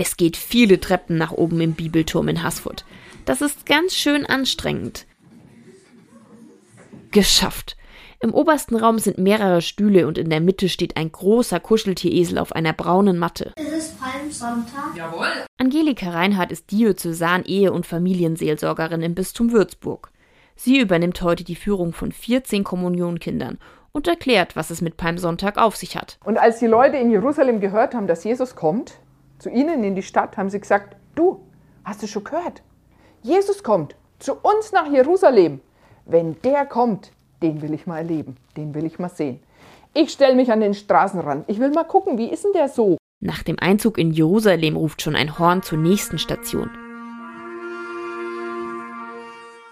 Es geht viele Treppen nach oben im Bibelturm in Haßfurt. Das ist ganz schön anstrengend. Geschafft. Im obersten Raum sind mehrere Stühle und in der Mitte steht ein großer Kuscheltieresel auf einer braunen Matte. Es ist Palmsonntag. Jawohl. Angelika Reinhardt ist Diözesan Ehe- und Familienseelsorgerin im Bistum Würzburg. Sie übernimmt heute die Führung von 14 Kommunionkindern und erklärt, was es mit Palmsonntag auf sich hat. Und als die Leute in Jerusalem gehört haben, dass Jesus kommt, zu ihnen in die Stadt, haben sie gesagt, du, hast du schon gehört? Jesus kommt zu uns nach Jerusalem. Wenn der kommt, den will ich mal erleben, den will ich mal sehen. Ich stelle mich an den Straßenrand. Ich will mal gucken, wie ist denn der so? Nach dem Einzug in Jerusalem ruft schon ein Horn zur nächsten Station.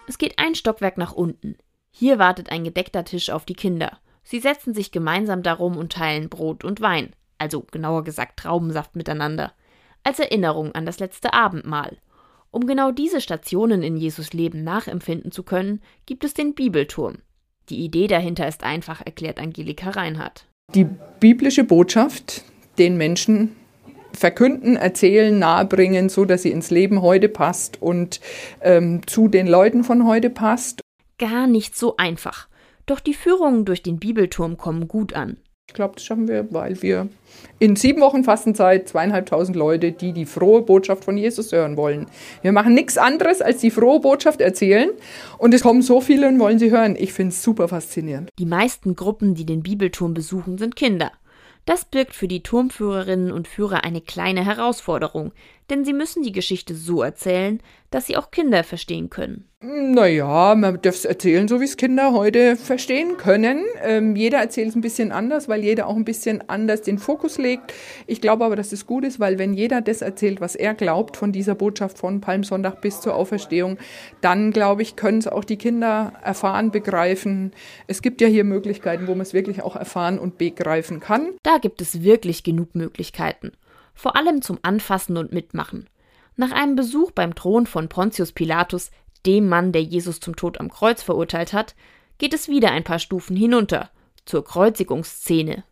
Es geht ein Stockwerk nach unten. Hier wartet ein gedeckter Tisch auf die Kinder. Sie setzen sich gemeinsam darum und teilen Brot und Wein, also genauer gesagt Traubensaft miteinander, als Erinnerung an das letzte Abendmahl. Um genau diese Stationen in Jesus Leben nachempfinden zu können, gibt es den Bibelturm. Die Idee dahinter ist einfach, erklärt Angelika Reinhardt. Die biblische Botschaft den Menschen verkünden, erzählen, nahebringen, so dass sie ins Leben heute passt und ähm, zu den Leuten von heute passt. Gar nicht so einfach. Doch die Führungen durch den Bibelturm kommen gut an. Ich glaube, das schaffen wir, weil wir in sieben Wochen Fastenzeit zweieinhalbtausend Leute, die die frohe Botschaft von Jesus hören wollen. Wir machen nichts anderes, als die frohe Botschaft erzählen. Und es kommen so viele und wollen sie hören. Ich finde es super faszinierend. Die meisten Gruppen, die den Bibelturm besuchen, sind Kinder. Das birgt für die Turmführerinnen und Führer eine kleine Herausforderung, denn sie müssen die Geschichte so erzählen, dass sie auch Kinder verstehen können. Naja, man darf es erzählen, so wie es Kinder heute verstehen können. Ähm, jeder erzählt es ein bisschen anders, weil jeder auch ein bisschen anders den Fokus legt. Ich glaube aber, dass es gut ist, weil wenn jeder das erzählt, was er glaubt von dieser Botschaft von Palmsonntag bis zur Auferstehung, dann glaube ich, können es auch die Kinder erfahren, begreifen. Es gibt ja hier Möglichkeiten, wo man es wirklich auch erfahren und begreifen kann. Da gibt es wirklich genug Möglichkeiten. Vor allem zum Anfassen und Mitmachen. Nach einem Besuch beim Thron von Pontius Pilatus dem Mann, der Jesus zum Tod am Kreuz verurteilt hat, geht es wieder ein paar Stufen hinunter, zur Kreuzigungsszene.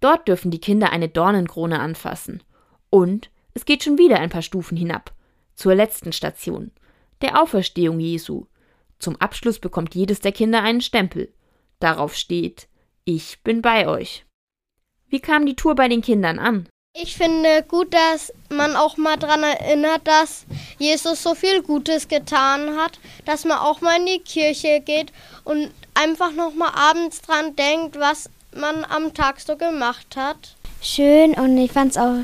Dort dürfen die Kinder eine Dornenkrone anfassen. Und es geht schon wieder ein paar Stufen hinab, zur letzten Station, der Auferstehung Jesu. Zum Abschluss bekommt jedes der Kinder einen Stempel. Darauf steht, ich bin bei euch. Wie kam die Tour bei den Kindern an? Ich finde gut, dass man auch mal daran erinnert, dass Jesus so viel Gutes getan hat, dass man auch mal in die Kirche geht und einfach noch mal abends dran denkt, was man am Tag so gemacht hat. Schön und ich fand es auch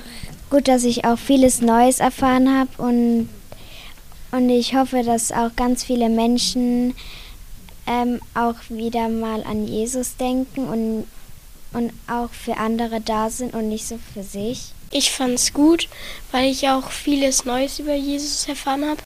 gut, dass ich auch vieles Neues erfahren habe und, und ich hoffe, dass auch ganz viele Menschen ähm, auch wieder mal an Jesus denken und und auch für andere da sind und nicht so für sich. Ich fand es gut, weil ich auch vieles Neues über Jesus erfahren habe.